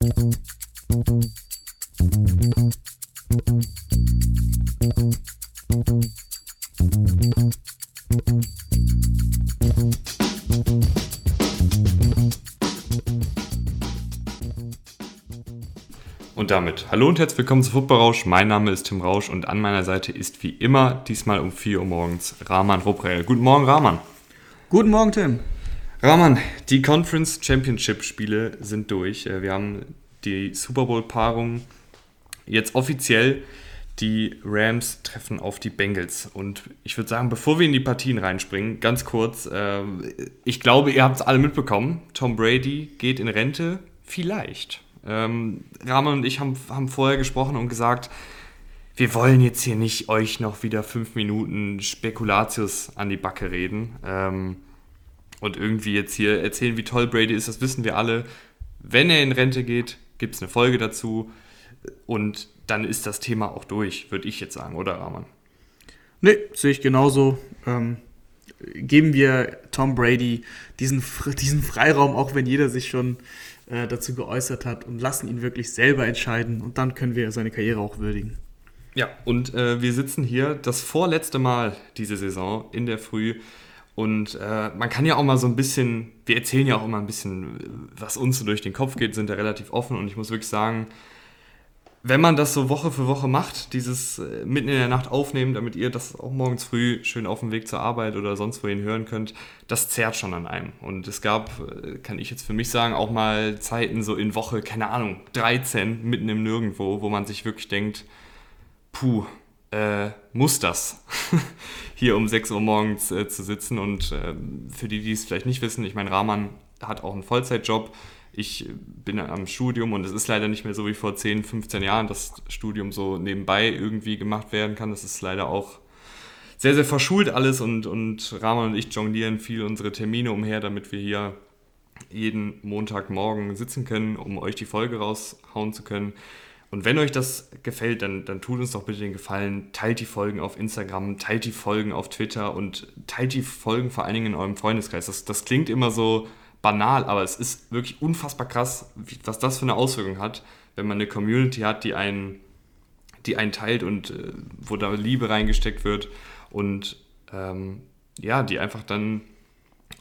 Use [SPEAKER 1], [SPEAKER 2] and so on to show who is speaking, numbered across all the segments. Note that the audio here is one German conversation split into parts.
[SPEAKER 1] Und damit hallo und herzlich willkommen zu Football Rausch. Mein Name ist Tim Rausch und an meiner Seite ist wie immer diesmal um 4 Uhr morgens Rahman Ruprell. Guten Morgen, Rahman.
[SPEAKER 2] Guten Morgen, Tim.
[SPEAKER 1] Rahman, die Conference Championship Spiele sind durch. Äh, wir haben die Super Bowl Paarung jetzt offiziell. Die Rams treffen auf die Bengals. Und ich würde sagen, bevor wir in die Partien reinspringen, ganz kurz, äh, ich glaube, ihr habt es alle mitbekommen. Tom Brady geht in Rente. Vielleicht. Ähm, Rahman und ich haben, haben vorher gesprochen und gesagt, wir wollen jetzt hier nicht euch noch wieder fünf Minuten Spekulatius an die Backe reden ähm, und irgendwie jetzt hier erzählen, wie toll Brady ist. Das wissen wir alle. Wenn er in Rente geht, gibt es eine Folge dazu und dann ist das Thema auch durch, würde ich jetzt sagen, oder Rahman?
[SPEAKER 2] Nee, sehe ich genauso. Ähm, geben wir Tom Brady diesen, diesen Freiraum, auch wenn jeder sich schon äh, dazu geäußert hat und lassen ihn wirklich selber entscheiden und dann können wir seine Karriere auch würdigen.
[SPEAKER 1] Ja, und äh, wir sitzen hier das vorletzte Mal diese Saison in der Früh und äh, man kann ja auch mal so ein bisschen, wir erzählen ja auch immer ein bisschen, was uns so durch den Kopf geht, sind da relativ offen und ich muss wirklich sagen, wenn man das so Woche für Woche macht, dieses äh, mitten in der Nacht aufnehmen, damit ihr das auch morgens früh schön auf dem Weg zur Arbeit oder sonst wohin hören könnt, das zerrt schon an einem. Und es gab, äh, kann ich jetzt für mich sagen, auch mal Zeiten so in Woche, keine Ahnung, 13 mitten im Nirgendwo, wo man sich wirklich denkt, puh, äh, muss das, hier um 6 Uhr morgens äh, zu sitzen. Und äh, für die, die es vielleicht nicht wissen, ich meine, Rahman hat auch einen Vollzeitjob ich bin am Studium und es ist leider nicht mehr so wie vor 10, 15 Jahren, dass Studium so nebenbei irgendwie gemacht werden kann. Das ist leider auch sehr, sehr verschult alles und, und Rahman und ich jonglieren viel unsere Termine umher, damit wir hier jeden Montagmorgen sitzen können, um euch die Folge raushauen zu können. Und wenn euch das gefällt, dann, dann tut uns doch bitte den Gefallen, teilt die Folgen auf Instagram, teilt die Folgen auf Twitter und teilt die Folgen vor allen Dingen in eurem Freundeskreis. Das, das klingt immer so banal, aber es ist wirklich unfassbar krass, was das für eine Auswirkung hat, wenn man eine Community hat, die einen, die einen teilt und äh, wo da Liebe reingesteckt wird und ähm, ja, die einfach dann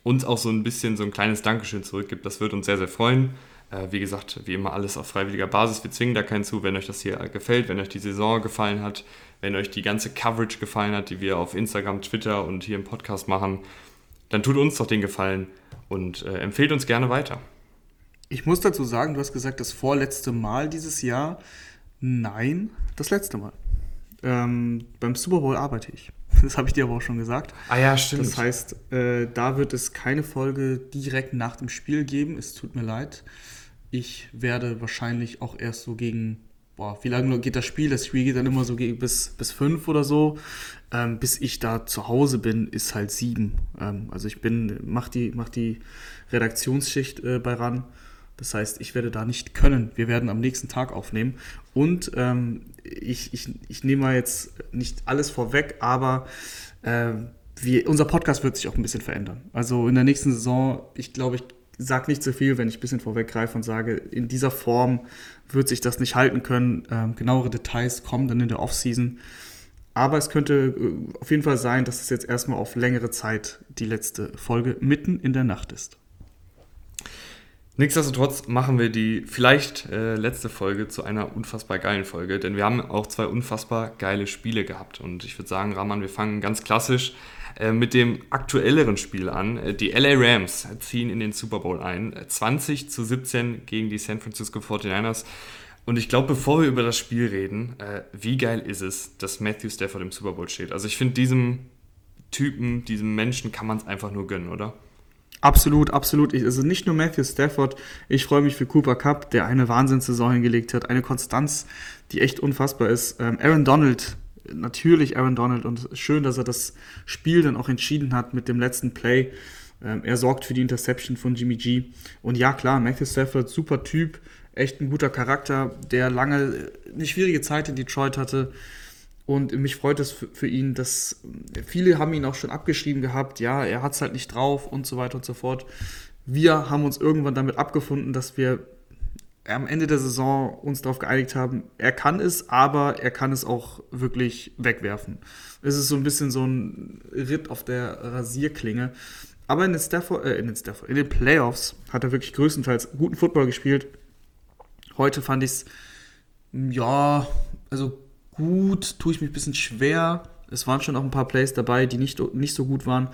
[SPEAKER 1] uns auch so ein bisschen so ein kleines Dankeschön zurückgibt. Das wird uns sehr, sehr freuen. Äh, wie gesagt, wie immer alles auf freiwilliger Basis. Wir zwingen da keinen zu, wenn euch das hier gefällt, wenn euch die Saison gefallen hat, wenn euch die ganze Coverage gefallen hat, die wir auf Instagram, Twitter und hier im Podcast machen, dann tut uns doch den Gefallen und äh, empfehlt uns gerne weiter.
[SPEAKER 2] Ich muss dazu sagen, du hast gesagt, das vorletzte Mal dieses Jahr. Nein, das letzte Mal. Ähm, beim Super Bowl arbeite ich. Das habe ich dir aber auch schon gesagt.
[SPEAKER 1] Ah ja, stimmt.
[SPEAKER 2] Das heißt, äh, da wird es keine Folge direkt nach dem Spiel geben. Es tut mir leid. Ich werde wahrscheinlich auch erst so gegen, boah, wie lange geht das Spiel? Das Spiel geht dann immer so gegen bis, bis fünf oder so ähm, bis ich da zu Hause bin, ist halt sieben. Ähm, also ich bin, mach die, mach die Redaktionsschicht äh, bei RAN. Das heißt, ich werde da nicht können. Wir werden am nächsten Tag aufnehmen. Und ähm, ich, ich, ich nehme mal jetzt nicht alles vorweg, aber äh, wir, unser Podcast wird sich auch ein bisschen verändern. Also in der nächsten Saison, ich glaube, ich sage nicht so viel, wenn ich ein bisschen vorweggreife und sage, in dieser Form wird sich das nicht halten können. Ähm, genauere Details kommen dann in der Offseason. Aber es könnte äh, auf jeden Fall sein, dass es jetzt erstmal auf längere Zeit die letzte Folge mitten in der Nacht ist.
[SPEAKER 1] Nichtsdestotrotz machen wir die vielleicht äh, letzte Folge zu einer unfassbar geilen Folge, denn wir haben auch zwei unfassbar geile Spiele gehabt. Und ich würde sagen, Rahman, wir fangen ganz klassisch mit dem aktuelleren Spiel an. Äh, die LA Rams ziehen in den Super Bowl ein. 20 zu 17 gegen die San Francisco 49ers. Und ich glaube, bevor wir über das Spiel reden, äh, wie geil ist es, dass Matthew Stafford im Super Bowl steht? Also ich finde, diesem Typen, diesem Menschen kann man es einfach nur gönnen, oder?
[SPEAKER 2] Absolut, absolut. Ich, also nicht nur Matthew Stafford, ich freue mich für Cooper Cup, der eine Wahnsinnssaison hingelegt hat, eine Konstanz, die echt unfassbar ist. Ähm, Aaron Donald, natürlich Aaron Donald und schön, dass er das Spiel dann auch entschieden hat mit dem letzten Play. Ähm, er sorgt für die Interception von Jimmy G. Und ja, klar, Matthew Stafford, super Typ, echt ein guter Charakter, der lange eine schwierige Zeit in Detroit hatte. Und mich freut es für ihn, dass viele haben ihn auch schon abgeschrieben gehabt, ja, er hat es halt nicht drauf und so weiter und so fort. Wir haben uns irgendwann damit abgefunden, dass wir am Ende der Saison uns darauf geeinigt haben, er kann es, aber er kann es auch wirklich wegwerfen. Es ist so ein bisschen so ein Ritt auf der Rasierklinge. Aber in den, Stafford, äh, in den Stafford, in den Playoffs hat er wirklich größtenteils guten Football gespielt. Heute fand ich es, ja, also gut, tue ich mich ein bisschen schwer. Es waren schon auch ein paar Plays dabei, die nicht, nicht so gut waren.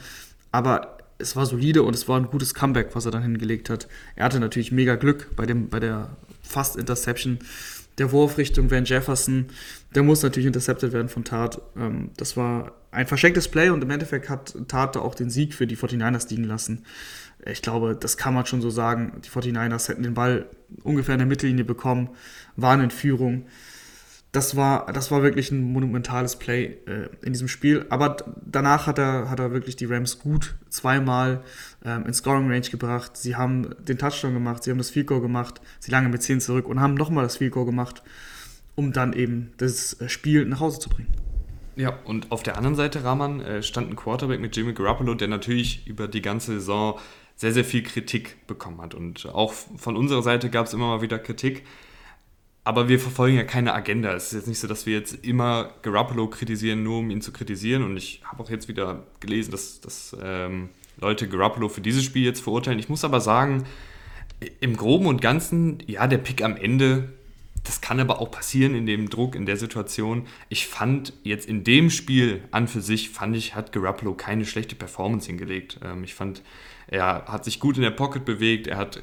[SPEAKER 2] Aber es war solide und es war ein gutes Comeback, was er dann hingelegt hat. Er hatte natürlich mega Glück bei, dem, bei der Fast-Interception. Der Wurf Richtung Van Jefferson, der muss natürlich intercepted werden von Tat. Ähm, das war ein verschenktes Play und im Endeffekt hat Tat auch den Sieg für die 49ers liegen lassen. Ich glaube, das kann man schon so sagen. Die 49ers hätten den Ball ungefähr in der Mittellinie bekommen, waren in Führung das war, das war wirklich ein monumentales Play äh, in diesem Spiel. Aber danach hat er, hat er wirklich die Rams gut zweimal ähm, in Scoring Range gebracht. Sie haben den Touchdown gemacht, sie haben das Field Goal gemacht, sie lagen mit 10 zurück und haben nochmal das Field Goal gemacht, um dann eben das äh, Spiel nach Hause zu bringen.
[SPEAKER 1] Ja, und auf der anderen Seite, Rahman, äh, stand ein Quarterback mit Jimmy Garoppolo, der natürlich über die ganze Saison sehr, sehr viel Kritik bekommen hat. Und auch von unserer Seite gab es immer mal wieder Kritik. Aber wir verfolgen ja keine Agenda. Es ist jetzt nicht so, dass wir jetzt immer Garoppolo kritisieren, nur um ihn zu kritisieren. Und ich habe auch jetzt wieder gelesen, dass, dass ähm, Leute Garoppolo für dieses Spiel jetzt verurteilen. Ich muss aber sagen, im Groben und Ganzen, ja, der Pick am Ende, das kann aber auch passieren in dem Druck, in der Situation. Ich fand jetzt in dem Spiel an für sich, fand ich, hat Garoppolo keine schlechte Performance hingelegt. Ähm, ich fand, er hat sich gut in der Pocket bewegt, er hat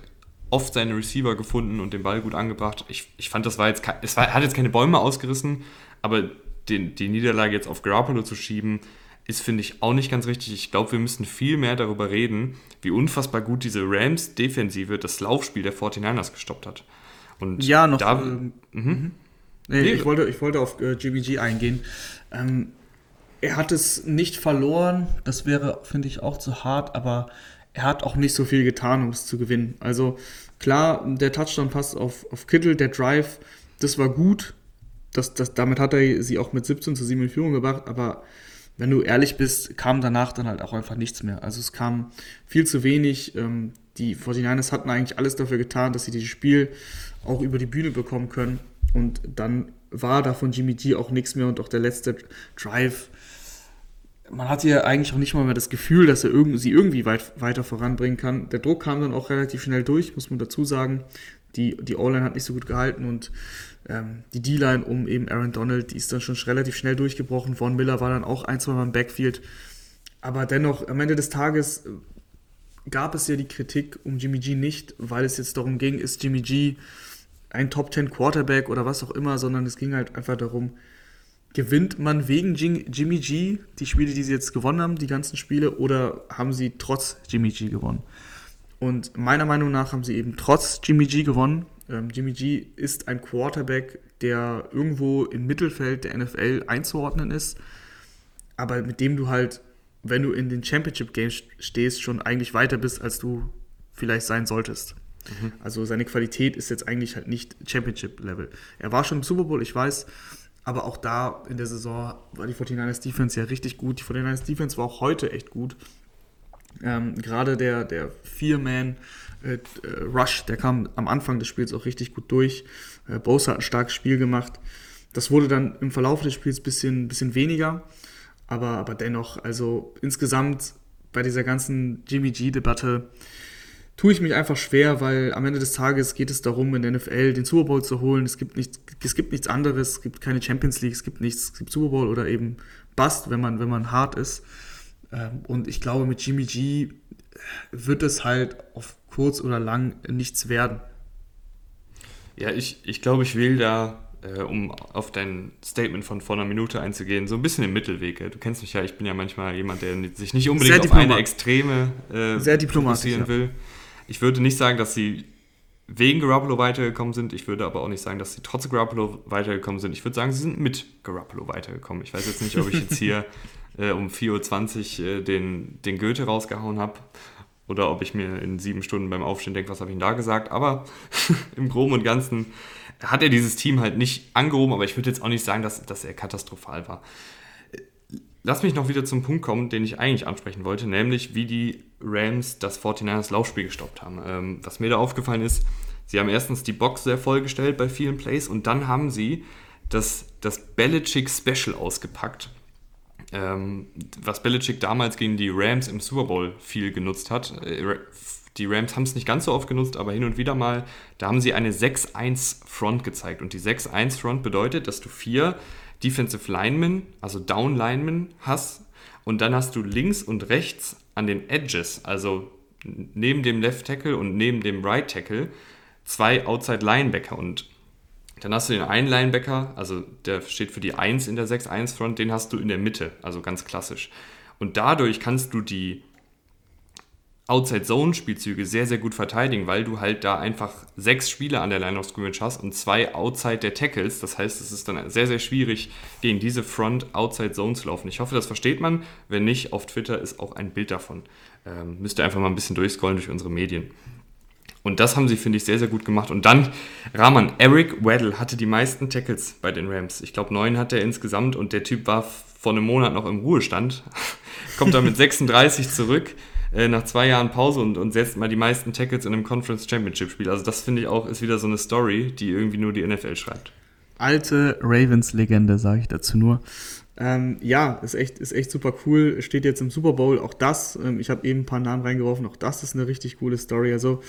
[SPEAKER 1] oft seine Receiver gefunden und den Ball gut angebracht. Ich, ich fand, das war jetzt, es war, hat jetzt keine Bäume ausgerissen, aber den, die Niederlage jetzt auf Garoppolo zu schieben, ist, finde ich, auch nicht ganz richtig. Ich glaube, wir müssen viel mehr darüber reden, wie unfassbar gut diese Rams-Defensive das Laufspiel der 49ers gestoppt hat.
[SPEAKER 2] Und ja, noch. Da, ähm, mhm. nee, nee, ich, wollte, ich wollte auf äh, GBG eingehen. Ähm, er hat es nicht verloren, das wäre, finde ich, auch zu hart, aber er hat auch nicht so viel getan, um es zu gewinnen. Also klar, der Touchdown passt auf, auf Kittel, der Drive, das war gut. Das, das, damit hat er sie auch mit 17 zu 7 in Führung gebracht, aber wenn du ehrlich bist, kam danach dann halt auch einfach nichts mehr. Also es kam viel zu wenig. Ähm, die 49ers hatten eigentlich alles dafür getan, dass sie dieses Spiel auch über die Bühne bekommen können. Und dann war da von Jimmy G auch nichts mehr und auch der letzte Drive man hatte ja eigentlich auch nicht mal mehr das Gefühl, dass er irg sie irgendwie weit, weiter voranbringen kann. Der Druck kam dann auch relativ schnell durch, muss man dazu sagen. Die, die O-Line hat nicht so gut gehalten und ähm, die D-Line um eben Aaron Donald, die ist dann schon relativ schnell durchgebrochen. Von Miller war dann auch ein, zwei Mal im Backfield. Aber dennoch, am Ende des Tages äh, gab es ja die Kritik um Jimmy G nicht, weil es jetzt darum ging, ist Jimmy G ein Top 10 Quarterback oder was auch immer, sondern es ging halt einfach darum, gewinnt man wegen Jimmy G die Spiele, die sie jetzt gewonnen haben, die ganzen Spiele, oder haben sie trotz Jimmy G gewonnen? Und meiner Meinung nach haben sie eben trotz Jimmy G gewonnen. Ähm, Jimmy G ist ein Quarterback, der irgendwo im Mittelfeld der NFL einzuordnen ist, aber mit dem du halt, wenn du in den Championship Games stehst, schon eigentlich weiter bist, als du vielleicht sein solltest. Mhm. Also seine Qualität ist jetzt eigentlich halt nicht Championship-Level. Er war schon im Super Bowl, ich weiß, aber auch da in der Saison war die 49ers Defense ja richtig gut. Die 49ers Defense war auch heute echt gut. Ähm, Gerade der, der Vier-Man-Rush, äh, der kam am Anfang des Spiels auch richtig gut durch. Äh, Bosa hat ein starkes Spiel gemacht. Das wurde dann im Verlauf des Spiels ein bisschen, bisschen weniger. Aber, aber dennoch, also insgesamt bei dieser ganzen Jimmy G-Debatte tue ich mich einfach schwer, weil am Ende des Tages geht es darum, in der NFL den Super Bowl zu holen. Es gibt, nicht, es gibt nichts anderes, es gibt keine Champions League, es gibt nichts, es gibt Super Bowl oder eben Bust, wenn man, wenn man hart ist. Ähm, und ich glaube, mit Jimmy G wird es halt auf kurz oder lang nichts werden.
[SPEAKER 1] Ja, ich, ich glaube, ich will da, äh, um auf dein Statement von vor einer Minute einzugehen, so ein bisschen im Mittelweg. Du kennst mich ja, ich bin ja manchmal jemand, der sich nicht unbedingt auf eine Extreme äh,
[SPEAKER 2] Sehr fokussieren will. Ja.
[SPEAKER 1] Ich würde nicht sagen, dass sie wegen Garoppolo weitergekommen sind. Ich würde aber auch nicht sagen, dass sie trotz Garoppolo weitergekommen sind. Ich würde sagen, sie sind mit Garoppolo weitergekommen. Ich weiß jetzt nicht, ob ich jetzt hier äh, um 4.20 Uhr äh, den, den Goethe rausgehauen habe oder ob ich mir in sieben Stunden beim Aufstehen denke, was habe ich denn da gesagt. Aber im Groben und Ganzen hat er dieses Team halt nicht angehoben, aber ich würde jetzt auch nicht sagen, dass, dass er katastrophal war. Lass mich noch wieder zum Punkt kommen, den ich eigentlich ansprechen wollte, nämlich wie die Rams das 49ers Laufspiel gestoppt haben. Ähm, was mir da aufgefallen ist, Sie haben erstens die Box sehr vollgestellt bei vielen Plays und dann haben sie das, das Belichick Special ausgepackt, ähm, was Belichick damals gegen die Rams im Super Bowl viel genutzt hat. Äh, die Rams haben es nicht ganz so oft genutzt, aber hin und wieder mal. Da haben sie eine 6-1 Front gezeigt. Und die 6-1 Front bedeutet, dass du vier Defensive Linemen, also Down Linemen hast. Und dann hast du links und rechts an den Edges, also neben dem Left Tackle und neben dem Right Tackle, zwei Outside Linebacker. Und dann hast du den einen Linebacker, also der steht für die 1 in der 6-1 Front, den hast du in der Mitte, also ganz klassisch. Und dadurch kannst du die Outside-Zone-Spielzüge sehr, sehr gut verteidigen, weil du halt da einfach sechs Spieler an der Line of Scrimmage hast und zwei Outside der Tackles. Das heißt, es ist dann sehr, sehr schwierig, gegen diese Front-Outside-Zone zu laufen. Ich hoffe, das versteht man. Wenn nicht, auf Twitter ist auch ein Bild davon. Ähm, müsst ihr einfach mal ein bisschen durchscrollen durch unsere Medien. Und das haben sie, finde ich, sehr, sehr gut gemacht. Und dann, Rahman, Eric Weddle hatte die meisten Tackles bei den Rams. Ich glaube, neun hat er insgesamt und der Typ war vor einem Monat noch im Ruhestand. Kommt dann mit 36 zurück äh, nach zwei Jahren Pause und, und setzt mal die meisten Tackles in einem Conference Championship Spiel. Also das finde ich auch, ist wieder so eine Story, die irgendwie nur die NFL schreibt.
[SPEAKER 2] Alte Ravens-Legende, sage ich dazu nur. Ähm, ja, ist echt, ist echt super cool. Steht jetzt im Super Bowl. Auch das, ähm, ich habe eben ein paar Namen reingeworfen, auch das ist eine richtig coole Story. Also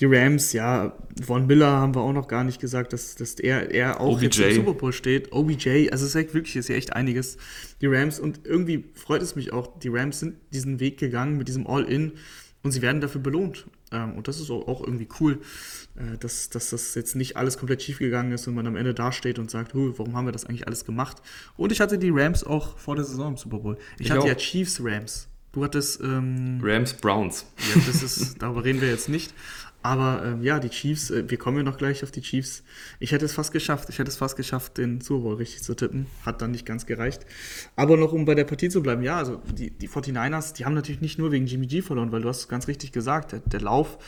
[SPEAKER 2] die Rams, ja, Von Miller haben wir auch noch gar nicht gesagt, dass, dass er, er auch
[SPEAKER 1] OBJ.
[SPEAKER 2] jetzt im Super Bowl steht. OBJ, also es ist echt wirklich, ist ja echt einiges. Die Rams und irgendwie freut es mich auch, die Rams sind diesen Weg gegangen mit diesem All-In und sie werden dafür belohnt. Ähm, und das ist auch, irgendwie cool, äh, dass, dass das jetzt nicht alles komplett schief gegangen ist und man am Ende dasteht und sagt, warum haben wir das eigentlich alles gemacht? Und ich hatte die Rams auch vor der Saison im Super Bowl. Ich, ich hatte auch. ja Chiefs Rams. Du hattest ähm,
[SPEAKER 1] Rams Browns.
[SPEAKER 2] Ja, das ist, darüber reden wir jetzt nicht. Aber ähm, ja, die Chiefs, äh, wir kommen ja noch gleich auf die Chiefs. Ich hätte es fast geschafft. Ich hätte es fast geschafft, den Super Bowl richtig zu tippen. Hat dann nicht ganz gereicht. Aber noch, um bei der Partie zu bleiben, ja, also die, die 49ers, die haben natürlich nicht nur wegen Jimmy G verloren, weil du hast es ganz richtig gesagt. Der, der Lauf,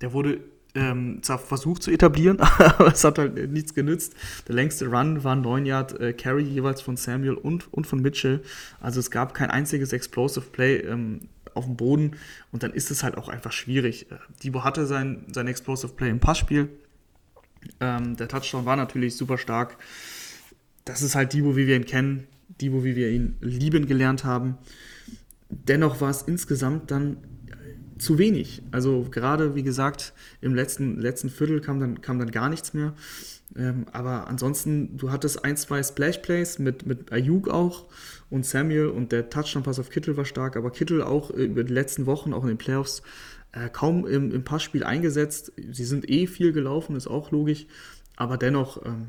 [SPEAKER 2] der wurde ähm, zwar versucht zu etablieren, aber es hat halt nichts genützt. Der längste Run war 9 Yard äh, Carry jeweils von Samuel und, und von Mitchell. Also es gab kein einziges Explosive Play. Ähm, auf dem Boden und dann ist es halt auch einfach schwierig. Äh, Debo hatte sein, sein Explosive Play im Passspiel. Ähm, der Touchdown war natürlich super stark. Das ist halt Debo, wie wir ihn kennen, Debo, wie wir ihn lieben gelernt haben. Dennoch war es insgesamt dann zu wenig. Also gerade, wie gesagt, im letzten, letzten Viertel kam dann, kam dann gar nichts mehr. Ähm, aber ansonsten, du hattest ein, zwei Splash-Plays mit, mit Ayuk auch und Samuel und der Touchdown-Pass auf Kittel war stark, aber Kittel auch über die letzten Wochen, auch in den Playoffs, äh, kaum im, im Passspiel eingesetzt. Sie sind eh viel gelaufen, ist auch logisch, aber dennoch ähm,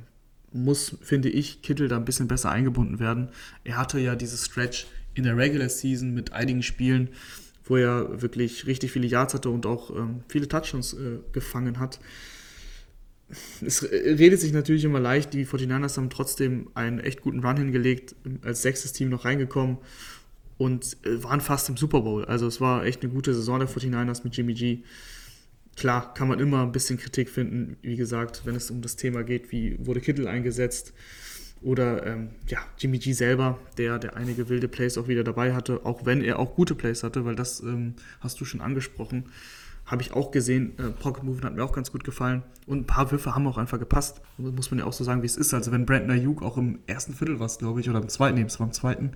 [SPEAKER 2] muss, finde ich, Kittel da ein bisschen besser eingebunden werden. Er hatte ja dieses Stretch in der Regular Season mit einigen Spielen, wo er wirklich richtig viele Yards hatte und auch ähm, viele Touchdowns äh, gefangen hat es redet sich natürlich immer leicht, die 49ers haben trotzdem einen echt guten Run hingelegt, als sechstes Team noch reingekommen und äh, waren fast im Super Bowl. Also es war echt eine gute Saison der 49ers mit Jimmy G. Klar, kann man immer ein bisschen Kritik finden, wie gesagt, wenn es um das Thema geht, wie wurde Kittel eingesetzt oder ähm, ja, Jimmy G selber, der, der einige wilde Plays auch wieder dabei hatte, auch wenn er auch gute Plays hatte, weil das ähm, hast du schon angesprochen. Habe ich auch gesehen. Äh, Pocket Movement hat mir auch ganz gut gefallen. Und ein paar Würfe haben auch einfach gepasst. Das muss man ja auch so sagen, wie es ist. Also wenn Brandon Ayuk auch im ersten Viertel war glaube ich, oder im zweiten, nee, es war im zweiten,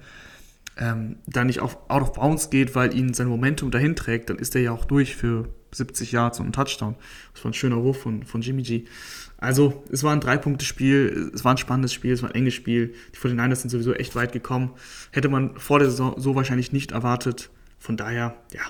[SPEAKER 2] ähm, da nicht auf out of bounds geht, weil ihn sein Momentum dahin trägt, dann ist er ja auch durch für 70 Yards und einen Touchdown. Das war ein schöner Wurf von, von Jimmy G. Also, es war ein Drei-Punkte-Spiel, es war ein spannendes Spiel, es war ein enges Spiel. Die 49ers sind sowieso echt weit gekommen. Hätte man vor der Saison so wahrscheinlich nicht erwartet. Von daher, ja,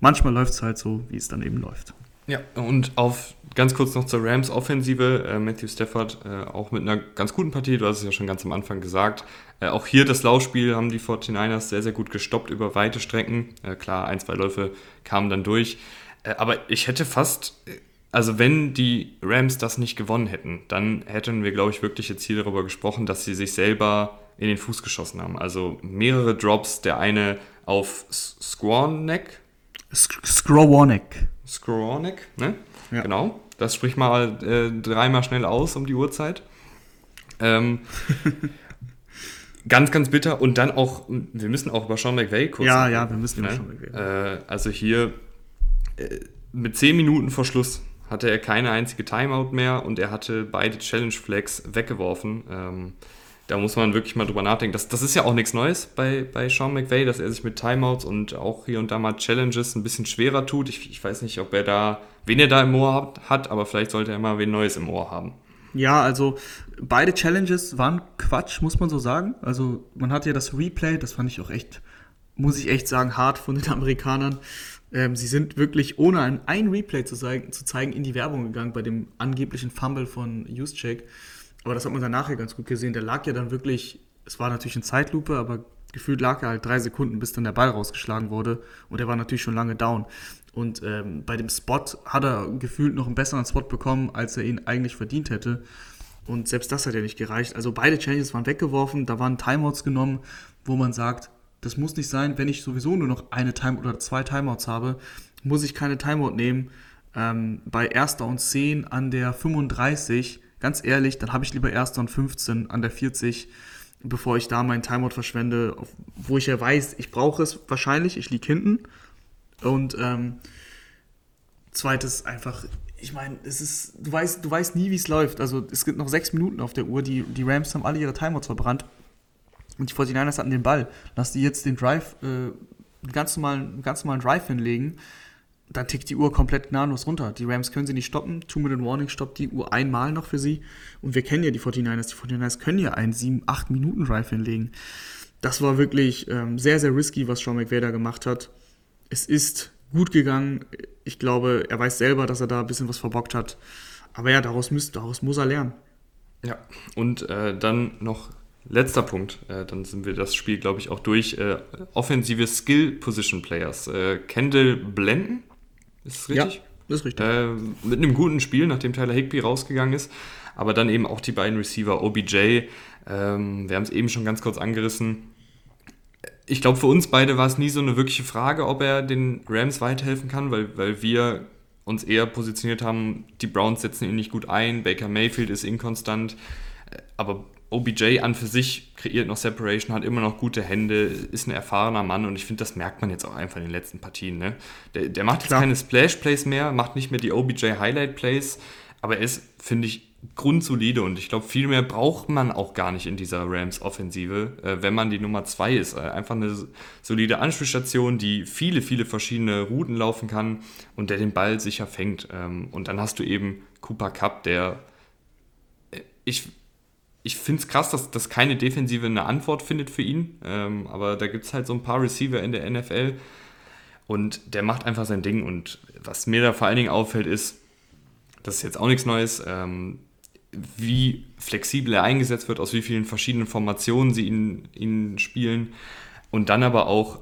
[SPEAKER 2] manchmal läuft es halt so, wie es dann eben läuft.
[SPEAKER 1] Ja, und auf ganz kurz noch zur Rams Offensive. Äh, Matthew Stafford äh, auch mit einer ganz guten Partie, du hast es ja schon ganz am Anfang gesagt. Äh, auch hier das Laufspiel haben die 49ers sehr, sehr gut gestoppt über weite Strecken. Äh, klar, ein, zwei Läufe kamen dann durch. Äh, aber ich hätte fast, also wenn die Rams das nicht gewonnen hätten, dann hätten wir, glaube ich, wirklich jetzt hier darüber gesprochen, dass sie sich selber in den Fuß geschossen haben. Also mehrere Drops, der eine auf Squanek,
[SPEAKER 2] Skrowonek.
[SPEAKER 1] Skrowonek, ne? Ja. Genau. Das sprich mal äh, dreimal schnell aus um die Uhrzeit. Ähm, ganz, ganz bitter. Und dann auch, wir müssen auch über Sean McVay kurz.
[SPEAKER 2] Ja, reden, ja, wir müssen über ne? Sean
[SPEAKER 1] McVay. Äh, also hier äh, mit zehn Minuten vor Schluss hatte er keine einzige Timeout mehr und er hatte beide Challenge Flags weggeworfen. Ähm, da muss man wirklich mal drüber nachdenken. Das, das ist ja auch nichts Neues bei, bei Sean McVay, dass er sich mit Timeouts und auch hier und da mal Challenges ein bisschen schwerer tut. Ich, ich weiß nicht, ob er da, wen er da im Ohr hat, hat, aber vielleicht sollte er mal wen Neues im Ohr haben.
[SPEAKER 2] Ja, also beide Challenges waren Quatsch, muss man so sagen. Also man hatte ja das Replay, das fand ich auch echt, muss ich echt sagen, hart von den Amerikanern. Ähm, sie sind wirklich, ohne ein, ein Replay zu zeigen, zu zeigen, in die Werbung gegangen bei dem angeblichen Fumble von Juszczyk. Aber das hat man dann nachher ganz gut gesehen. Der lag ja dann wirklich, es war natürlich in Zeitlupe, aber gefühlt lag er halt drei Sekunden, bis dann der Ball rausgeschlagen wurde. Und er war natürlich schon lange down. Und ähm, bei dem Spot hat er gefühlt noch einen besseren Spot bekommen, als er ihn eigentlich verdient hätte. Und selbst das hat ja nicht gereicht. Also beide Changes waren weggeworfen, da waren Timeouts genommen, wo man sagt, das muss nicht sein, wenn ich sowieso nur noch eine Time oder zwei Timeouts habe, muss ich keine Timeout nehmen. Ähm, bei erster und 10 an der 35 ganz ehrlich, dann habe ich lieber erster und 15 an der 40, bevor ich da meinen Timeout verschwende, wo ich ja weiß, ich brauche es wahrscheinlich, ich liege hinten. Und ähm, zweites einfach, ich meine, es ist, du weißt, du weißt nie, wie es läuft. Also es gibt noch sechs Minuten auf der Uhr, die, die Rams haben alle ihre Timeouts verbrannt. Und die 49ers hatten den Ball. Lass die jetzt den Drive, äh, einen ganz normalen, ganz normalen Drive hinlegen dann tickt die Uhr komplett gnadenlos runter. Die Rams können sie nicht stoppen. Two-Minute-Warning stoppt die Uhr einmal noch für sie. Und wir kennen ja die 49ers. Die 49ers können ja einen 7-8-Minuten-Drive hinlegen. Das war wirklich ähm, sehr, sehr risky, was Sean McVay da gemacht hat. Es ist gut gegangen. Ich glaube, er weiß selber, dass er da ein bisschen was verbockt hat. Aber ja, daraus, müsst, daraus muss er lernen.
[SPEAKER 1] Ja, und äh, dann noch letzter Punkt. Äh, dann sind wir das Spiel, glaube ich, auch durch. Äh, offensive Skill-Position-Players. Äh, Kendall Blenden ist das richtig? Ja,
[SPEAKER 2] das ist richtig.
[SPEAKER 1] Äh, mit einem guten Spiel, nachdem Tyler Higby rausgegangen ist. Aber dann eben auch die beiden Receiver, OBJ. Ähm, wir haben es eben schon ganz kurz angerissen. Ich glaube, für uns beide war es nie so eine wirkliche Frage, ob er den Rams weiterhelfen kann, weil, weil wir uns eher positioniert haben, die Browns setzen ihn nicht gut ein, Baker Mayfield ist inkonstant. Äh, aber OBJ an für sich kreiert noch Separation, hat immer noch gute Hände, ist ein erfahrener Mann und ich finde, das merkt man jetzt auch einfach in den letzten Partien. Ne? Der, der macht jetzt Klar. keine Splash-Plays mehr, macht nicht mehr die OBJ-Highlight-Plays, aber er ist, finde ich, grundsolide und ich glaube, viel mehr braucht man auch gar nicht in dieser Rams-Offensive, äh, wenn man die Nummer 2 ist. Äh, einfach eine solide Anspielstation, die viele, viele verschiedene Routen laufen kann und der den Ball sicher fängt. Ähm, und dann hast du eben Cooper Cup, der äh, ich ich finde es krass, dass, dass keine Defensive eine Antwort findet für ihn. Ähm, aber da gibt es halt so ein paar Receiver in der NFL und der macht einfach sein Ding. Und was mir da vor allen Dingen auffällt, ist, das ist jetzt auch nichts Neues, ähm, wie flexibel er eingesetzt wird, aus wie vielen verschiedenen Formationen sie ihn, ihn spielen. Und dann aber auch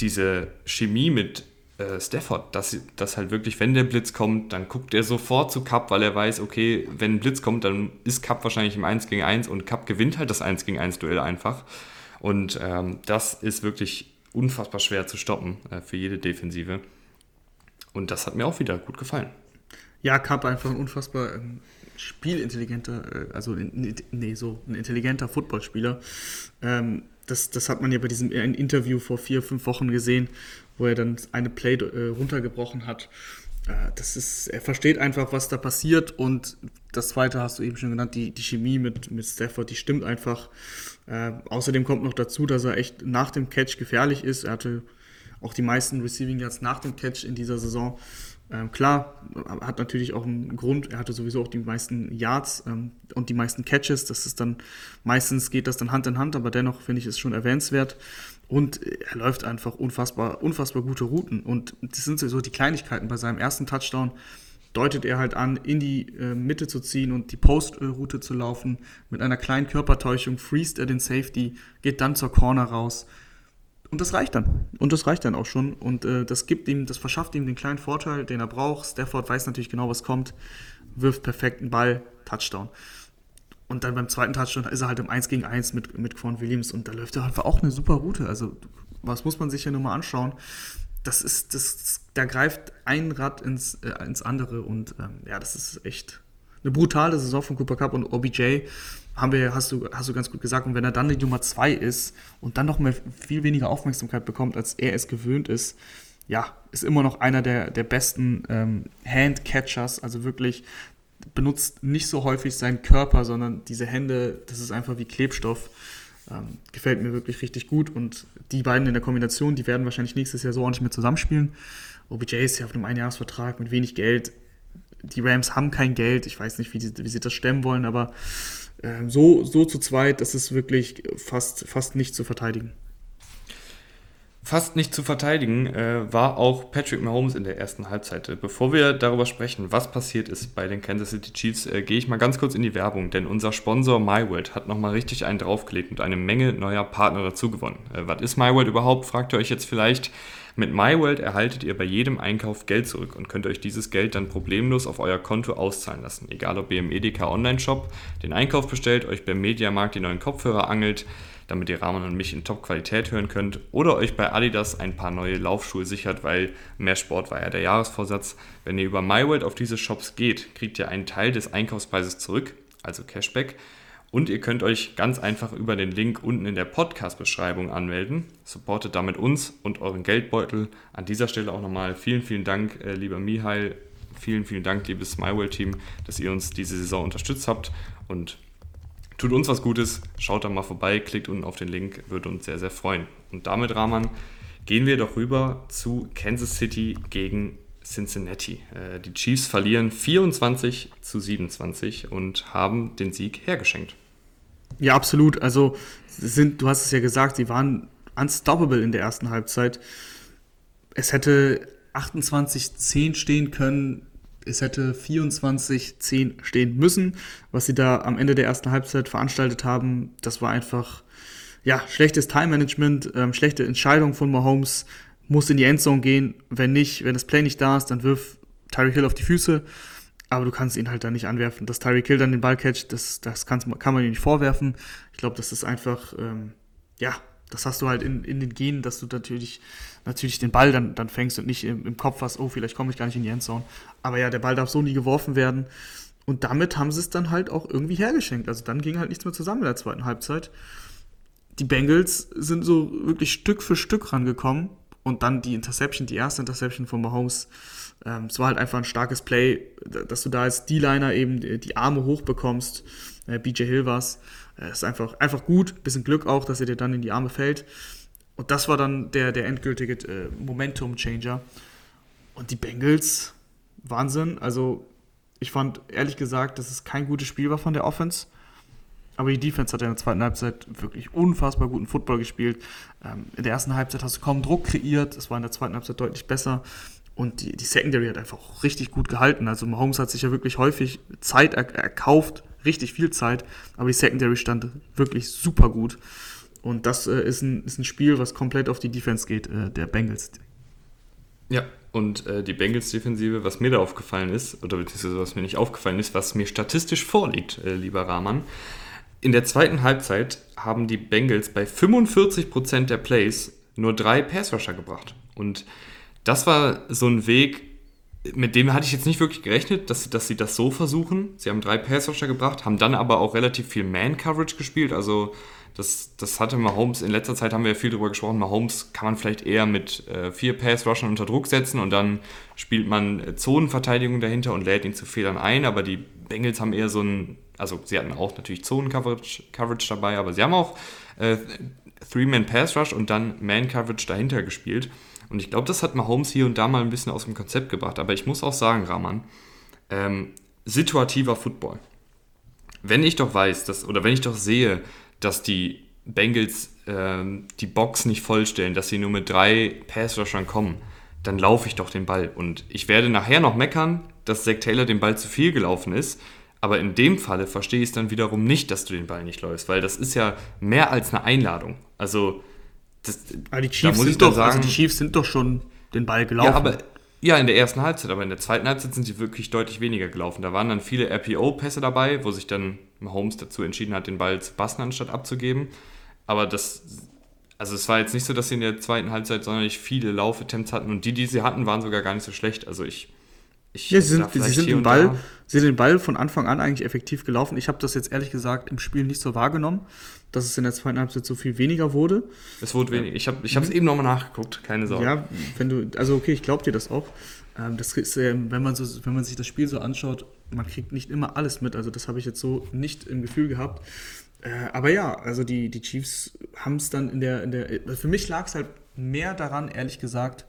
[SPEAKER 1] diese Chemie mit äh, Stafford, dass, dass halt wirklich, wenn der Blitz kommt, dann guckt er sofort zu Cup, weil er weiß, okay, wenn ein Blitz kommt, dann ist Cup wahrscheinlich im 1 gegen 1 und Cup gewinnt halt das 1 gegen 1 Duell einfach. Und ähm, das ist wirklich unfassbar schwer zu stoppen äh, für jede Defensive. Und das hat mir auch wieder gut gefallen.
[SPEAKER 2] Ja, Cup einfach ein unfassbar ähm, spielintelligenter, äh, also nee, so ein intelligenter Footballspieler. Ähm, das, das hat man ja bei diesem Interview vor vier, fünf Wochen gesehen, wo er dann eine Play äh, runtergebrochen hat. Äh, das ist, er versteht einfach, was da passiert und das zweite hast du eben schon genannt, die, die Chemie mit, mit Stafford, die stimmt einfach. Äh, außerdem kommt noch dazu, dass er echt nach dem Catch gefährlich ist. Er hatte auch die meisten Receiving Yards nach dem Catch in dieser Saison. Ähm, klar, hat natürlich auch einen Grund, er hatte sowieso auch die meisten Yards ähm, und die meisten Catches. Das ist dann, meistens geht das dann Hand in Hand, aber dennoch finde ich es schon erwähnenswert. Und er läuft einfach unfassbar, unfassbar gute Routen. Und das sind so die Kleinigkeiten. Bei seinem ersten Touchdown deutet er halt an, in die äh, Mitte zu ziehen und die Post-Route zu laufen. Mit einer kleinen Körpertäuschung freest er den Safety, geht dann zur Corner raus und das reicht dann. Und das reicht dann auch schon. Und äh, das gibt ihm, das verschafft ihm den kleinen Vorteil, den er braucht. Stafford weiß natürlich genau, was kommt, wirft perfekt einen Ball, Touchdown. Und dann beim zweiten Touchdown ist er halt im 1 gegen 1 mit, mit Quan Williams und da läuft er einfach auch eine super Route. Also, was muss man sich ja nur mal anschauen? Das ist, das, da greift ein Rad ins, äh, ins andere und ähm, ja, das ist echt eine brutale Saison von Cooper Cup und OBJ haben wir, hast du, hast du ganz gut gesagt. Und wenn er dann die Nummer 2 ist und dann noch mal viel weniger Aufmerksamkeit bekommt, als er es gewöhnt ist, ja, ist immer noch einer der, der besten ähm, Handcatchers, also wirklich benutzt nicht so häufig seinen Körper, sondern diese Hände, das ist einfach wie Klebstoff. Ähm, gefällt mir wirklich richtig gut und die beiden in der Kombination, die werden wahrscheinlich nächstes Jahr so auch nicht mehr zusammenspielen. OBJ ist ja auf einem Einjahresvertrag mit wenig Geld. Die Rams haben kein Geld. Ich weiß nicht, wie, die, wie sie das stemmen wollen, aber äh, so, so zu zweit, das ist wirklich fast, fast nicht zu verteidigen.
[SPEAKER 1] Fast nicht zu verteidigen äh, war auch Patrick Mahomes in der ersten Halbzeit. Bevor wir darüber sprechen, was passiert ist bei den Kansas City Chiefs, äh, gehe ich mal ganz kurz in die Werbung, denn unser Sponsor MyWorld hat nochmal richtig einen draufgelegt und eine Menge neuer Partner dazu gewonnen. Äh, was ist MyWorld überhaupt, fragt ihr euch jetzt vielleicht. Mit MyWorld erhaltet ihr bei jedem Einkauf Geld zurück und könnt euch dieses Geld dann problemlos auf euer Konto auszahlen lassen. Egal ob ihr im Edeka Online-Shop den Einkauf bestellt, euch beim Mediamarkt die neuen Kopfhörer angelt, damit ihr Rahman und mich in Top-Qualität hören könnt oder euch bei Adidas ein paar neue Laufschuhe sichert, weil mehr Sport war ja der Jahresvorsatz. Wenn ihr über MyWorld auf diese Shops geht, kriegt ihr einen Teil des Einkaufspreises zurück, also Cashback. Und ihr könnt euch ganz einfach über den Link unten in der Podcast-Beschreibung anmelden. Supportet damit uns und euren Geldbeutel. An dieser Stelle auch nochmal vielen, vielen Dank, äh, lieber Mihail. Vielen, vielen Dank, liebes MyWorld-Team, dass ihr uns diese Saison unterstützt habt. Und tut uns was Gutes, schaut da mal vorbei, klickt unten auf den Link, würde uns sehr, sehr freuen. Und damit, Rahman, gehen wir doch rüber zu Kansas City gegen Cincinnati. Äh, die Chiefs verlieren 24 zu 27 und haben den Sieg hergeschenkt.
[SPEAKER 2] Ja, absolut. Also sind, du hast es ja gesagt, sie waren unstoppable in der ersten Halbzeit. Es hätte 28-10 stehen können, es hätte 24-10 stehen müssen. Was sie da am Ende der ersten Halbzeit veranstaltet haben, das war einfach ja, schlechtes Time-Management, ähm, schlechte Entscheidung von Mahomes, muss in die Endzone gehen. Wenn nicht, wenn das Play nicht da ist, dann wirf Tyreek Hill auf die Füße. Aber du kannst ihn halt da nicht anwerfen. Dass Tyreek Hill dann den Ball catcht, das, das kann, man ihm nicht vorwerfen. Ich glaube, das ist einfach, ähm, ja, das hast du halt in, in den Genen, dass du natürlich, natürlich den Ball dann, dann fängst und nicht im, im Kopf hast, oh, vielleicht komme ich gar nicht in die Endzone. Aber ja, der Ball darf so nie geworfen werden. Und damit haben sie es dann halt auch irgendwie hergeschenkt. Also dann ging halt nichts mehr zusammen in der zweiten Halbzeit. Die Bengals sind so wirklich Stück für Stück rangekommen. Und dann die Interception, die erste Interception von Mahomes. Ähm, es war halt einfach ein starkes Play, dass du da als D-Liner eben die Arme hochbekommst. Äh, BJ Hill war's äh, ist einfach, einfach gut, bisschen Glück auch, dass er dir dann in die Arme fällt. Und das war dann der, der endgültige äh, Momentum-Changer. Und die Bengals, Wahnsinn. Also, ich fand ehrlich gesagt, dass es kein gutes Spiel war von der Offense. Aber die Defense hat in der zweiten Halbzeit wirklich unfassbar guten Football gespielt. Ähm, in der ersten Halbzeit hast du kaum Druck kreiert. Es war in der zweiten Halbzeit deutlich besser. Und die, die Secondary hat einfach richtig gut gehalten. Also Mahomes hat sich ja wirklich häufig Zeit er erkauft, richtig viel Zeit, aber die Secondary stand wirklich super gut. Und das äh, ist, ein, ist ein Spiel, was komplett auf die Defense geht, äh, der Bengals.
[SPEAKER 1] Ja, und äh, die Bengals-Defensive, was mir da aufgefallen ist, oder beziehungsweise was mir nicht aufgefallen ist, was mir statistisch vorliegt, äh, lieber Rahman, in der zweiten Halbzeit haben die Bengals bei 45% der Plays nur drei Passrusher gebracht. Und das war so ein Weg, mit dem hatte ich jetzt nicht wirklich gerechnet, dass, dass sie das so versuchen. Sie haben drei Pass-Rusher gebracht, haben dann aber auch relativ viel Man-Coverage gespielt. Also das, das hatte Mahomes, in letzter Zeit haben wir ja viel darüber gesprochen, Mahomes kann man vielleicht eher mit äh, vier Pass-Rushern unter Druck setzen und dann spielt man Zonenverteidigung dahinter und lädt ihn zu Fehlern ein. Aber die Bengals haben eher so ein, also sie hatten auch natürlich Zonen-Coverage Coverage dabei, aber sie haben auch äh, Three-Man-Pass-Rush und dann Man-Coverage dahinter gespielt. Und ich glaube, das hat Mahomes hier und da mal ein bisschen aus dem Konzept gebracht. Aber ich muss auch sagen, Rahman, ähm, situativer Football. Wenn ich doch weiß, dass, oder wenn ich doch sehe, dass die Bengals ähm, die Box nicht vollstellen, dass sie nur mit drei Pass-Rushern kommen, dann laufe ich doch den Ball. Und ich werde nachher noch meckern, dass Zach Taylor den Ball zu viel gelaufen ist. Aber in dem Falle verstehe ich es dann wiederum nicht, dass du den Ball nicht läufst, weil das ist ja mehr als eine Einladung. Also
[SPEAKER 2] das, aber die Chiefs, sind doch, sagen, also die Chiefs sind doch schon den Ball gelaufen.
[SPEAKER 1] Ja, aber, ja, in der ersten Halbzeit, aber in der zweiten Halbzeit sind sie wirklich deutlich weniger gelaufen. Da waren dann viele RPO-Pässe dabei, wo sich dann Mahomes dazu entschieden hat, den Ball zu passen, anstatt abzugeben. Aber das, also es war jetzt nicht so, dass sie in der zweiten Halbzeit sonderlich viele Laufattempts hatten und die, die sie hatten, waren sogar gar nicht so schlecht. Also Ich
[SPEAKER 2] ja, sie sind, sie sind den Ball, sie sind den Ball von Anfang an eigentlich effektiv gelaufen. Ich habe das jetzt ehrlich gesagt im Spiel nicht so wahrgenommen, dass es in der zweiten Halbzeit so viel weniger wurde.
[SPEAKER 1] Es wurde weniger. Ich habe es ich eben nochmal nachgeguckt, keine Sorge.
[SPEAKER 2] Ja, wenn du, also okay, ich glaube dir das auch. Ähm, das ist, wenn man so, wenn man sich das Spiel so anschaut, man kriegt nicht immer alles mit. Also das habe ich jetzt so nicht im Gefühl gehabt. Äh, aber ja, also die, die Chiefs haben es dann in der, in der. Für mich lag es halt mehr daran, ehrlich gesagt,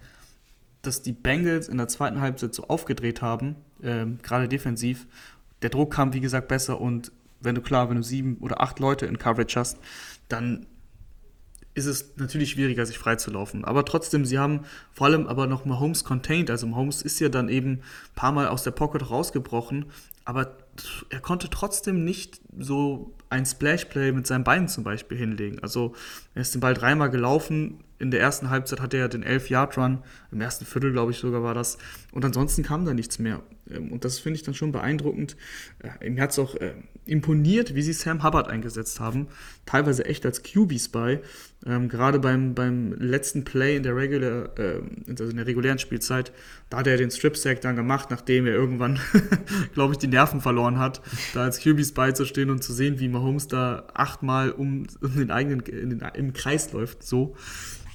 [SPEAKER 2] dass die Bengals in der zweiten Halbzeit so aufgedreht haben, ähm, gerade defensiv. Der Druck kam, wie gesagt, besser und wenn du klar, wenn du sieben oder acht Leute in Coverage hast, dann ist es natürlich schwieriger, sich freizulaufen. Aber trotzdem, sie haben vor allem aber noch Mahomes contained. Also Mahomes ist ja dann eben ein paar Mal aus der Pocket rausgebrochen, aber er konnte trotzdem nicht so ein Splash-Play mit seinen Beinen zum Beispiel hinlegen. Also er ist den Ball dreimal gelaufen, in der ersten Halbzeit hatte er den 11-Yard-Run, im ersten Viertel, glaube ich, sogar war das. Und ansonsten kam da nichts mehr. Ähm, und das finde ich dann schon beeindruckend. Äh, mir hat es auch äh, imponiert, wie sie Sam Hubbard eingesetzt haben. Teilweise echt als QB-Spy. Ähm, gerade beim, beim letzten Play in der, regular, äh, also in der regulären Spielzeit, da hat er den Strip-Sack dann gemacht, nachdem er irgendwann, glaube ich, die Nerven verloren hat, da als QB-Spy zu stehen und zu sehen, wie Mahomes da achtmal um, um den eigenen, den, im Kreis läuft. So.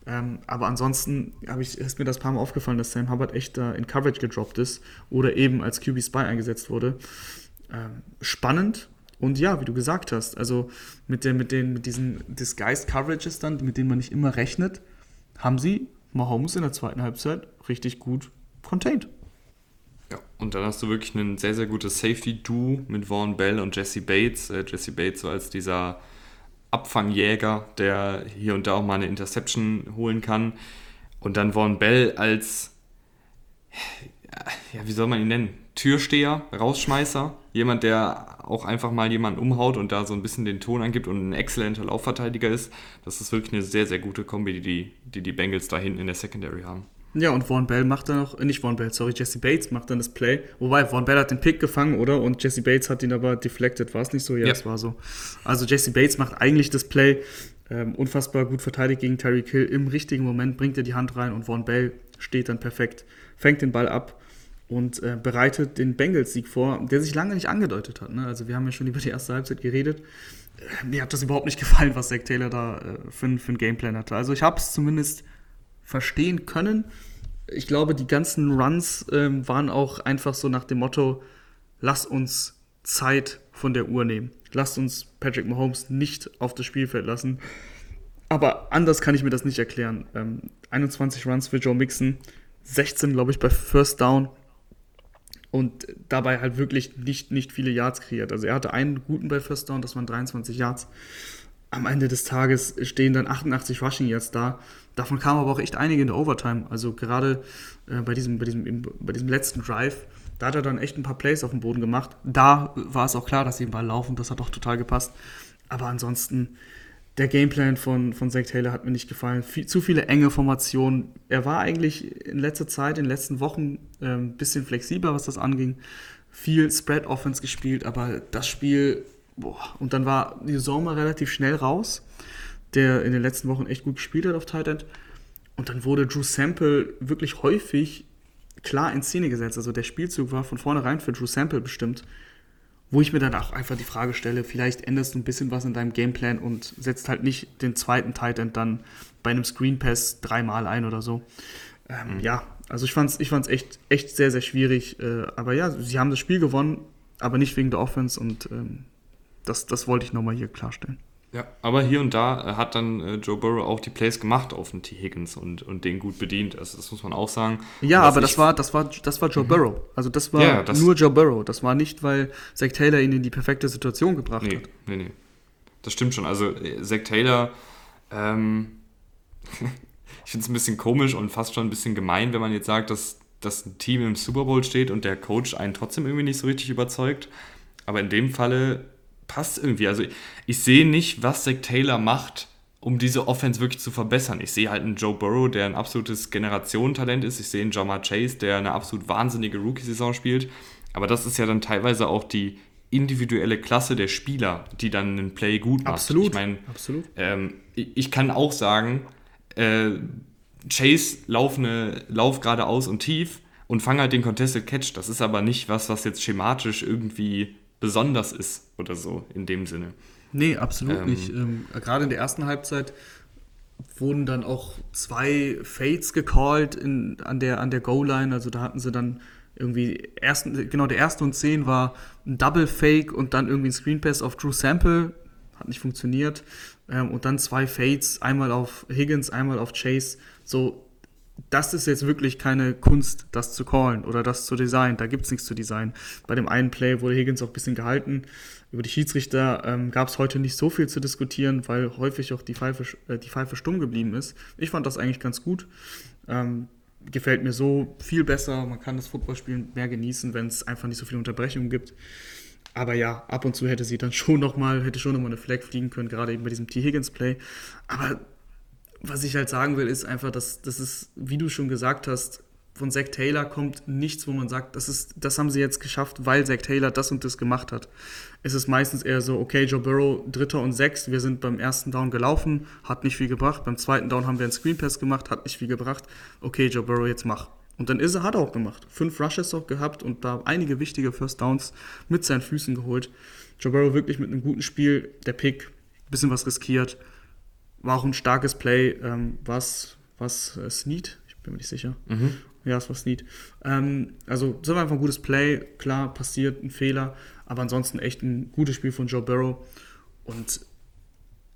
[SPEAKER 2] Ähm, aber ansonsten ich, ist mir das paar Mal aufgefallen, dass Sam Hubbard echt da in Coverage gedroppt ist oder eben als QB Spy eingesetzt wurde. Ähm, spannend und ja, wie du gesagt hast, also mit, den, mit, den, mit diesen Disguised Coverages dann, mit denen man nicht immer rechnet, haben sie Mahomes in der zweiten Halbzeit richtig gut contained.
[SPEAKER 1] Ja, und dann hast du wirklich ein sehr, sehr gutes Safety-Duo mit Vaughn Bell und Jesse Bates. Äh, Jesse Bates so als dieser Abfangjäger, der hier und da auch mal eine Interception holen kann. Und dann Vaughn Bell als, ja, wie soll man ihn nennen? Türsteher, Rausschmeißer, jemand, der auch einfach mal jemanden umhaut und da so ein bisschen den Ton angibt und ein exzellenter Laufverteidiger ist. Das ist wirklich eine sehr, sehr gute Kombi, die die, die Bengals da hinten in der Secondary haben.
[SPEAKER 2] Ja, und Vaughn Bell macht dann auch, äh, nicht Vaughn Bell, sorry, Jesse Bates macht dann das Play. Wobei, Vaughn Bell hat den Pick gefangen, oder? Und Jesse Bates hat ihn aber deflected, war es nicht so? Ja, es war so. Also Jesse Bates macht eigentlich das Play, ähm, unfassbar gut verteidigt gegen Terry Kill. Im richtigen Moment bringt er die Hand rein und Vaughn Bell steht dann perfekt, fängt den Ball ab und äh, bereitet den Bengals-Sieg vor, der sich lange nicht angedeutet hat. Ne? Also wir haben ja schon über die erste Halbzeit geredet. Äh, mir hat das überhaupt nicht gefallen, was Zach Taylor da äh, für, für einen Gameplan hatte. Also ich habe es zumindest verstehen können. Ich glaube, die ganzen Runs ähm, waren auch einfach so nach dem Motto, lass uns Zeit von der Uhr nehmen. Lasst uns Patrick Mahomes nicht auf das Spielfeld lassen. Aber anders kann ich mir das nicht erklären. Ähm, 21 Runs für Joe Mixon, 16, glaube ich, bei First Down und dabei halt wirklich nicht, nicht viele Yards kreiert. Also er hatte einen guten bei First Down, das waren 23 Yards am Ende des Tages stehen dann 88 Rushing Yards da. Davon kamen aber auch echt einige in der Overtime. Also gerade äh, bei, diesem, bei, diesem, bei diesem letzten Drive, da hat er dann echt ein paar Plays auf dem Boden gemacht. Da war es auch klar, dass sie den Ball laufen. Das hat auch total gepasst. Aber ansonsten, der Gameplan von, von Zach Taylor hat mir nicht gefallen. Viel, zu viele enge Formationen. Er war eigentlich in letzter Zeit, in den letzten Wochen ein äh, bisschen flexibler, was das anging. Viel Spread Offense gespielt, aber das Spiel boah, und dann war die Sommer relativ schnell raus, der in den letzten Wochen echt gut gespielt hat auf Tight End. Und dann wurde Drew Sample wirklich häufig klar in Szene gesetzt. Also der Spielzug war von vornherein für Drew Sample bestimmt. Wo ich mir dann auch einfach die Frage stelle, vielleicht änderst du ein bisschen was in deinem Gameplan und setzt halt nicht den zweiten Tight End dann bei einem Screen Pass dreimal ein oder so. Ähm, mhm. Ja, also ich fand es ich fand's echt, echt sehr, sehr schwierig. Äh, aber ja, sie haben das Spiel gewonnen, aber nicht wegen der Offense und ähm, das, das wollte ich nochmal hier klarstellen.
[SPEAKER 1] Ja, aber hier und da äh, hat dann äh, Joe Burrow auch die Plays gemacht auf den T. Higgins und, und den gut bedient. Also das muss man auch sagen.
[SPEAKER 2] Ja, aber das war, das war, das war Joe mhm. Burrow. Also das war ja, das nur Joe Burrow. Das war nicht, weil Zach Taylor ihn in die perfekte Situation gebracht
[SPEAKER 1] nee,
[SPEAKER 2] hat.
[SPEAKER 1] Nee, nee. Das stimmt schon. Also äh, Zach Taylor, ähm, ich finde es ein bisschen komisch und fast schon ein bisschen gemein, wenn man jetzt sagt, dass, dass ein Team im Super Bowl steht und der Coach einen trotzdem irgendwie nicht so richtig überzeugt. Aber in dem Falle passt irgendwie. Also ich, ich sehe nicht, was Zach Taylor macht, um diese Offense wirklich zu verbessern. Ich sehe halt einen Joe Burrow, der ein absolutes Generationentalent ist. Ich sehe einen Jamar Chase, der eine absolut wahnsinnige Rookie-Saison spielt. Aber das ist ja dann teilweise auch die individuelle Klasse der Spieler, die dann einen Play gut macht.
[SPEAKER 2] Absolut.
[SPEAKER 1] Ich meine, ähm, ich kann auch sagen, äh, Chase lauf, eine, lauf geradeaus und tief und fange halt den Contested Catch. Das ist aber nicht was, was jetzt schematisch irgendwie besonders ist oder so in dem Sinne.
[SPEAKER 2] Nee, absolut ähm, nicht. Ähm, gerade in der ersten Halbzeit wurden dann auch zwei Fades gecallt in, an der, an der Goal-Line. Also da hatten sie dann irgendwie, ersten, genau der erste und zehn war ein Double Fake und dann irgendwie ein Screen Pass auf Drew Sample. Hat nicht funktioniert. Ähm, und dann zwei Fades, einmal auf Higgins, einmal auf Chase. So, das ist jetzt wirklich keine Kunst, das zu callen oder das zu designen. Da gibt es nichts zu designen. Bei dem einen Play wurde Higgins auch ein bisschen gehalten. Über die Schiedsrichter ähm, gab es heute nicht so viel zu diskutieren, weil häufig auch die Pfeife, äh, die Pfeife stumm geblieben ist. Ich fand das eigentlich ganz gut. Ähm, gefällt mir so viel besser. Man kann das Footballspielen mehr genießen, wenn es einfach nicht so viele Unterbrechungen gibt. Aber ja, ab und zu hätte sie dann schon nochmal, hätte schon nochmal eine Flag fliegen können, gerade eben bei diesem T. Higgins Play. Aber was ich halt sagen will, ist einfach, dass das ist, wie du schon gesagt hast, von Zach Taylor kommt nichts, wo man sagt, das, ist, das haben sie jetzt geschafft, weil Zach Taylor das und das gemacht hat. Es ist meistens eher so, okay, Joe Burrow, dritter und sechs, wir sind beim ersten Down gelaufen, hat nicht viel gebracht. Beim zweiten Down haben wir einen Screen Pass gemacht, hat nicht viel gebracht. Okay, Joe Burrow, jetzt mach. Und dann ist er, hat er auch gemacht. Fünf Rushes auch gehabt und da einige wichtige First Downs mit seinen Füßen geholt. Joe Burrow wirklich mit einem guten Spiel, der Pick, bisschen was riskiert. War auch ein starkes Play, ähm, was, was äh, Snead, ich bin mir nicht sicher. Mhm. Ja, es war Snead. Ähm, also, das war einfach ein gutes Play. Klar, passiert ein Fehler, aber ansonsten echt ein gutes Spiel von Joe Burrow. Und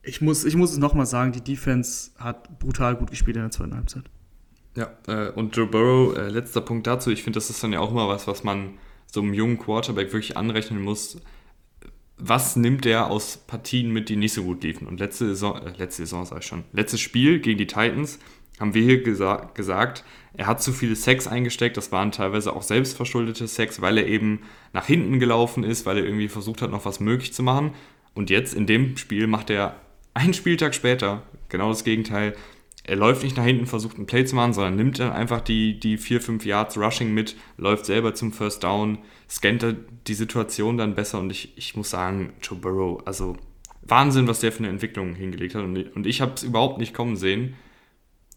[SPEAKER 2] ich muss, ich muss es nochmal sagen, die Defense hat brutal gut gespielt in der zweiten Halbzeit.
[SPEAKER 1] Ja, äh, und Joe Burrow, äh, letzter Punkt dazu, ich finde, das ist dann ja auch immer was, was man so einem jungen Quarterback wirklich anrechnen muss. Was nimmt der aus Partien mit, die nicht so gut liefen? Und letzte Saison, äh, letzte Saison sag ich schon, letztes Spiel gegen die Titans haben wir hier gesa gesagt, er hat zu viele Sex eingesteckt. Das waren teilweise auch selbstverschuldete Sex, weil er eben nach hinten gelaufen ist, weil er irgendwie versucht hat, noch was möglich zu machen. Und jetzt in dem Spiel macht er einen Spieltag später genau das Gegenteil er läuft nicht nach hinten, versucht ein Play zu machen, sondern nimmt dann einfach die, die 4, 5 Yards Rushing mit, läuft selber zum First Down, scannt die Situation dann besser und ich, ich muss sagen, Joe Burrow, also Wahnsinn, was der für eine Entwicklung hingelegt hat und, und ich habe es überhaupt nicht kommen sehen,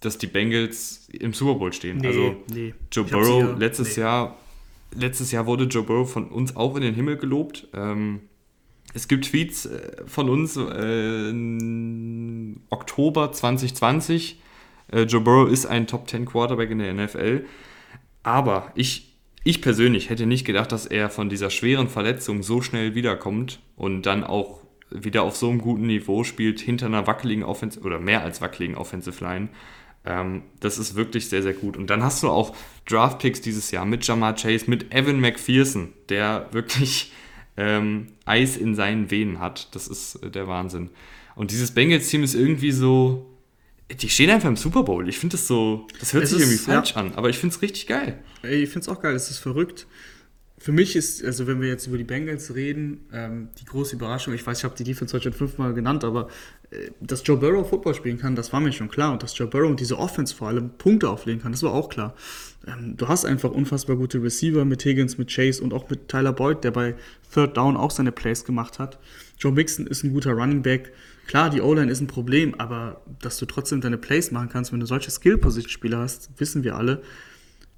[SPEAKER 1] dass die Bengals im Super Bowl stehen. Nee, also nee. Joe Burrow, letztes nee. Jahr letztes Jahr wurde Joe Burrow von uns auch in den Himmel gelobt. Ähm, es gibt Tweets äh, von uns äh, Oktober 2020. Äh, Joe Burrow ist ein Top 10 Quarterback in der NFL. Aber ich, ich persönlich hätte nicht gedacht, dass er von dieser schweren Verletzung so schnell wiederkommt und dann auch wieder auf so einem guten Niveau spielt, hinter einer wackeligen Offensive oder mehr als wackeligen Offensive Line. Ähm, das ist wirklich sehr, sehr gut. Und dann hast du auch Draftpicks dieses Jahr mit Jamar Chase, mit Evan McPherson, der wirklich ähm, Eis in seinen Venen hat. Das ist äh, der Wahnsinn. Und dieses Bengals-Team ist irgendwie so. Die stehen einfach im Super Bowl. Ich finde das so. Das hört es sich ist, irgendwie falsch ja. an, aber ich finde es richtig geil.
[SPEAKER 2] Ich finde es auch geil. Es ist verrückt. Für mich ist, also wenn wir jetzt über die Bengals reden, ähm, die große Überraschung, ich weiß, ich habe die Defense heute schon fünfmal genannt, aber äh, dass Joe Burrow Football spielen kann, das war mir schon klar. Und dass Joe Burrow und diese Offense vor allem Punkte auflegen kann, das war auch klar. Ähm, du hast einfach unfassbar gute Receiver mit Higgins, mit Chase und auch mit Tyler Boyd, der bei Third Down auch seine Plays gemacht hat. Joe Mixon ist ein guter Running Back. Klar, die O-Line ist ein Problem, aber dass du trotzdem deine Plays machen kannst, wenn du solche Skill-Position-Spieler hast, wissen wir alle.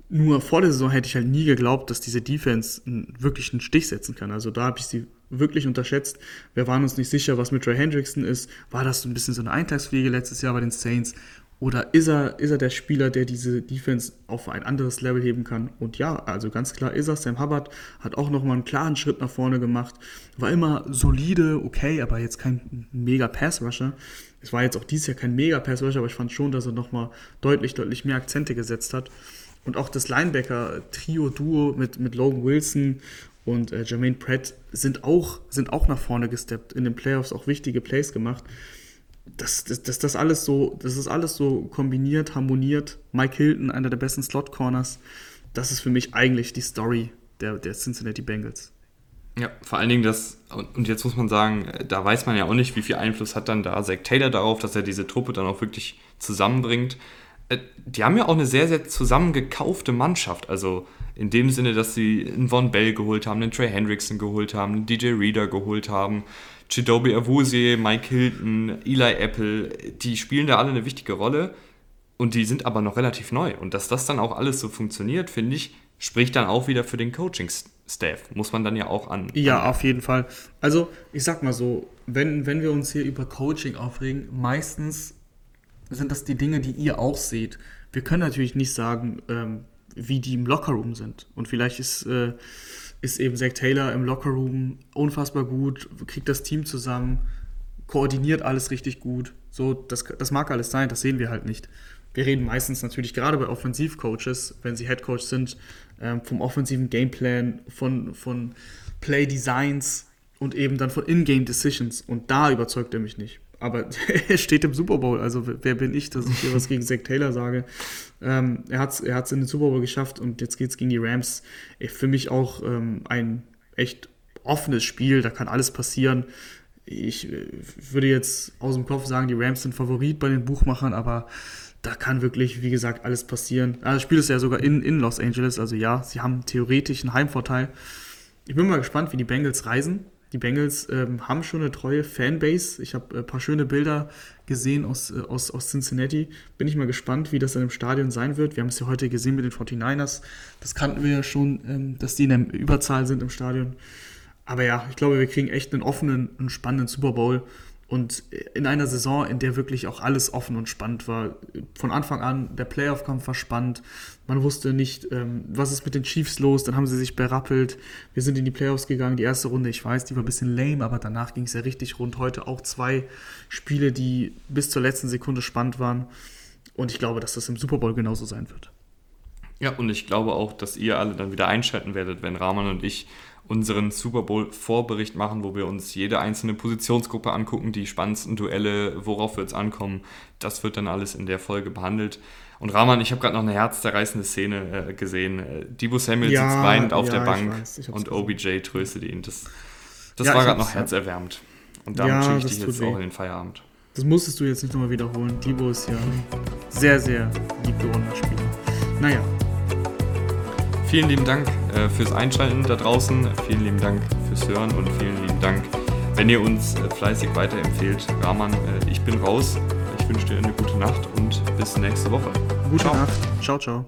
[SPEAKER 2] Nur vor der Saison hätte ich halt nie geglaubt, dass diese Defense wirklich einen Stich setzen kann. Also da habe ich sie wirklich unterschätzt. Wir waren uns nicht sicher, was mit Trey Hendrickson ist. War das so ein bisschen so eine Eintagsfliege letztes Jahr bei den Saints? Oder ist er, ist er der Spieler, der diese Defense auf ein anderes Level heben kann? Und ja, also ganz klar ist er. Sam Hubbard hat auch nochmal einen klaren Schritt nach vorne gemacht. War immer solide, okay, aber jetzt kein mega Pass-Rusher. Es war jetzt auch dieses Jahr kein mega Pass-Rusher, aber ich fand schon, dass er nochmal deutlich, deutlich mehr Akzente gesetzt hat. Und auch das Linebacker-Trio-Duo mit, mit Logan Wilson und äh, Jermaine Pratt sind auch, sind auch nach vorne gesteppt, in den Playoffs auch wichtige Plays gemacht. Das, das, das, das, alles so, das ist alles so kombiniert, harmoniert. Mike Hilton, einer der besten Slot-Corners. Das ist für mich eigentlich die Story der, der Cincinnati Bengals.
[SPEAKER 1] Ja, vor allen Dingen das, und jetzt muss man sagen, da weiß man ja auch nicht, wie viel Einfluss hat dann da Zach Taylor darauf, dass er diese Truppe dann auch wirklich zusammenbringt. Äh, die haben ja auch eine sehr, sehr zusammengekaufte Mannschaft. Also in dem Sinne, dass sie einen Von Bell geholt haben, einen Trey Hendrickson geholt haben, einen DJ Reader geholt haben, Chidobe Awuzie, Mike Hilton, Eli Apple, die spielen da alle eine wichtige Rolle und die sind aber noch relativ neu. Und dass das dann auch alles so funktioniert, finde ich, spricht dann auch wieder für den Coaching-Staff. Muss man dann ja auch an.
[SPEAKER 2] Ja, an auf jeden Fall. Also, ich sag mal so, wenn, wenn wir uns hier über Coaching aufregen, meistens sind das die Dinge, die ihr auch seht. Wir können natürlich nicht sagen, ähm, wie die im Lockerroom sind. Und vielleicht ist, äh, ist eben Zach Taylor im Lockerroom unfassbar gut, kriegt das Team zusammen, koordiniert alles richtig gut. So, das, das mag alles sein, das sehen wir halt nicht. Wir reden meistens natürlich gerade bei Offensivcoaches, wenn sie Headcoach sind, ähm, vom offensiven Gameplan, von, von Play Designs und eben dann von In-Game Decisions. Und da überzeugt er mich nicht. Aber er steht im Super Bowl, also wer bin ich, dass ich hier was gegen Zach Taylor sage. Ähm, er hat es er hat's in den Super Bowl geschafft und jetzt geht es gegen die Rams. Für mich auch ähm, ein echt offenes Spiel, da kann alles passieren. Ich äh, würde jetzt aus dem Kopf sagen, die Rams sind Favorit bei den Buchmachern, aber da kann wirklich, wie gesagt, alles passieren. Ah, das Spiel ist ja sogar in, in Los Angeles, also ja, sie haben theoretisch einen Heimvorteil. Ich bin mal gespannt, wie die Bengals reisen. Die Bengals ähm, haben schon eine treue Fanbase. Ich habe ein äh, paar schöne Bilder gesehen aus, äh, aus, aus Cincinnati. Bin ich mal gespannt, wie das dann im Stadion sein wird. Wir haben es ja heute gesehen mit den 49ers. Das kannten wir ja schon, ähm, dass die in der Überzahl sind im Stadion. Aber ja, ich glaube, wir kriegen echt einen offenen und spannenden Super Bowl. Und in einer Saison, in der wirklich auch alles offen und spannend war. Von Anfang an, der Playoff-Kampf war spannend. Man wusste nicht, ähm, was ist mit den Chiefs los. Dann haben sie sich berappelt. Wir sind in die Playoffs gegangen. Die erste Runde, ich weiß, die war ein bisschen lame, aber danach ging es ja richtig rund. Heute auch zwei Spiele, die bis zur letzten Sekunde spannend waren. Und ich glaube, dass das im Super Bowl genauso sein wird.
[SPEAKER 1] Ja, und ich glaube auch, dass ihr alle dann wieder einschalten werdet, wenn Rahman und ich unseren Super Bowl-Vorbericht machen, wo wir uns jede einzelne Positionsgruppe angucken, die spannendsten Duelle, worauf wird es ankommen. Das wird dann alles in der Folge behandelt. Und Rahman, ich habe gerade noch eine herzzerreißende Szene äh, gesehen. Äh, Debo Samuel ja, sitzt weinend auf ja, der Bank weiß, und OBJ tröstet ihn. Das, das ja, war gerade noch herzerwärmend. Und damit schicke ich dich jetzt weh. auch in den Feierabend.
[SPEAKER 2] Das musstest du jetzt nicht nochmal wiederholen. Debo ist ja sehr, sehr liebgewonnener Spieler. Naja,
[SPEAKER 1] Vielen lieben Dank äh, fürs Einschalten da draußen. Vielen lieben Dank fürs Hören und vielen lieben Dank, wenn ihr uns äh, fleißig weiterempfehlt. Rahman, äh, ich bin raus. Ich wünsche dir eine gute Nacht und bis nächste Woche.
[SPEAKER 2] Gute ciao. Nacht. Ciao, ciao.